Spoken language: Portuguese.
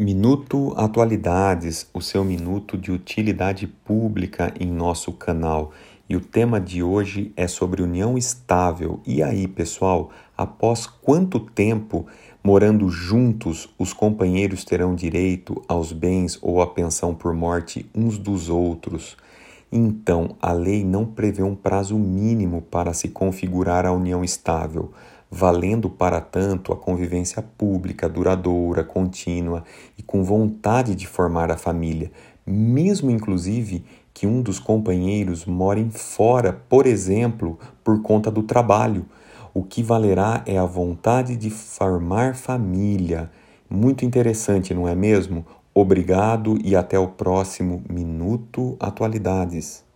Minuto Atualidades, o seu minuto de utilidade pública em nosso canal. E o tema de hoje é sobre união estável. E aí, pessoal, após quanto tempo morando juntos os companheiros terão direito aos bens ou à pensão por morte uns dos outros? Então, a lei não prevê um prazo mínimo para se configurar a união estável valendo para tanto a convivência pública, duradoura, contínua e com vontade de formar a família, mesmo inclusive que um dos companheiros more fora, por exemplo, por conta do trabalho. O que valerá é a vontade de formar família. Muito interessante, não é mesmo? Obrigado e até o próximo Minuto Atualidades.